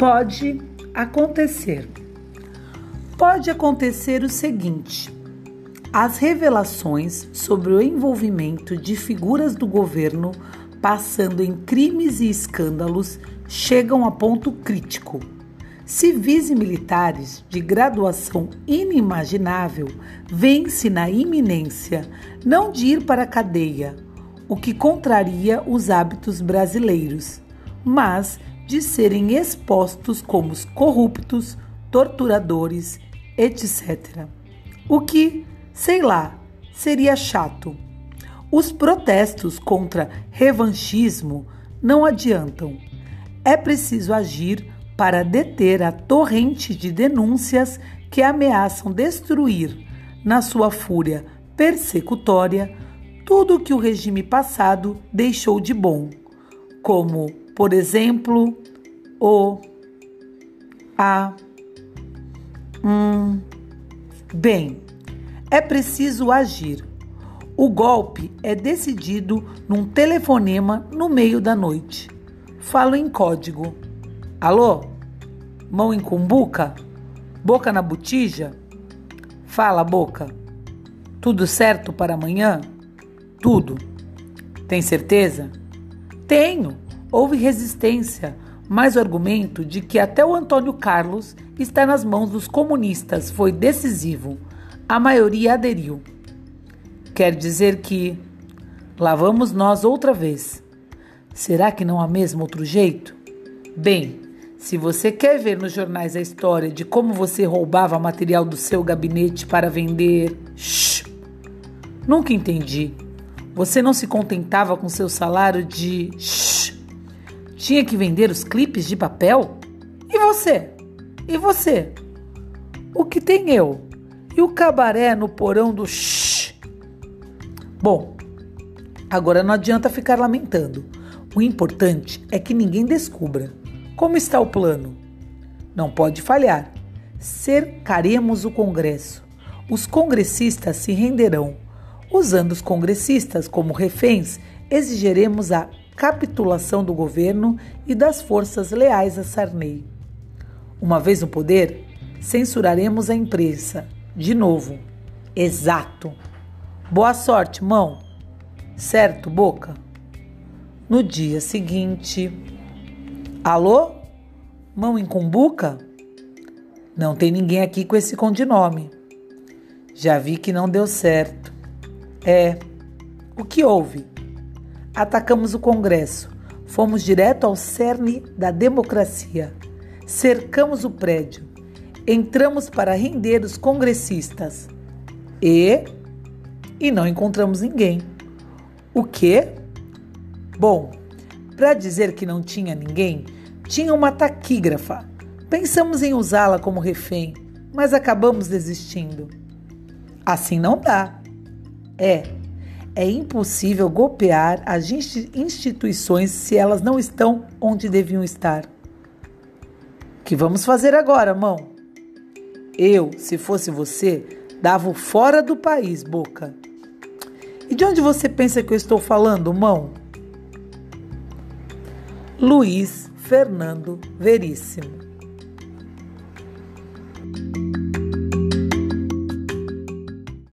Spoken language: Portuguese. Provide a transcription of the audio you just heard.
Pode acontecer. Pode acontecer o seguinte: as revelações sobre o envolvimento de figuras do governo passando em crimes e escândalos chegam a ponto crítico. Civis e militares de graduação inimaginável vêm-se na iminência não de ir para a cadeia, o que contraria os hábitos brasileiros, mas de serem expostos como corruptos, torturadores, etc. O que, sei lá, seria chato. Os protestos contra revanchismo não adiantam. É preciso agir para deter a torrente de denúncias que ameaçam destruir, na sua fúria persecutória, tudo o que o regime passado deixou de bom, como, por exemplo, o a hum, bem, é preciso agir. O golpe é decidido num telefonema no meio da noite. Falo em código. Alô? Mão em cumbuca? Boca na botija? Fala, boca. Tudo certo para amanhã? Tudo. Tem certeza? Tenho. Houve resistência, mas o argumento de que até o Antônio Carlos está nas mãos dos comunistas foi decisivo. A maioria aderiu. Quer dizer que lá vamos nós outra vez. Será que não há mesmo outro jeito? Bem, se você quer ver nos jornais a história de como você roubava material do seu gabinete para vender. Shhh! Nunca entendi. Você não se contentava com seu salário de. Shhh! Tinha que vender os clipes de papel? E você? E você? O que tem eu? E o cabaré no porão do shhh? Bom, agora não adianta ficar lamentando. O importante é que ninguém descubra. Como está o plano? Não pode falhar. Cercaremos o Congresso. Os congressistas se renderão. Usando os congressistas como reféns, exigiremos a capitulação do governo e das forças leais a Sarney. Uma vez no poder, censuraremos a imprensa. De novo. Exato. Boa sorte, mão. Certo, boca? No dia seguinte. Alô? Mão em cumbuca? Não tem ninguém aqui com esse codinome. Já vi que não deu certo. É. O que houve? Atacamos o Congresso. Fomos direto ao cerne da democracia. Cercamos o prédio. Entramos para render os congressistas. E. E não encontramos ninguém. O quê? Bom, para dizer que não tinha ninguém, tinha uma taquígrafa. Pensamos em usá-la como refém, mas acabamos desistindo. Assim não dá. É, é impossível golpear as instituições se elas não estão onde deviam estar. O que vamos fazer agora, mão? Eu, se fosse você, dava fora do país, boca. E de onde você pensa que eu estou falando, mão? Luiz Fernando Veríssimo.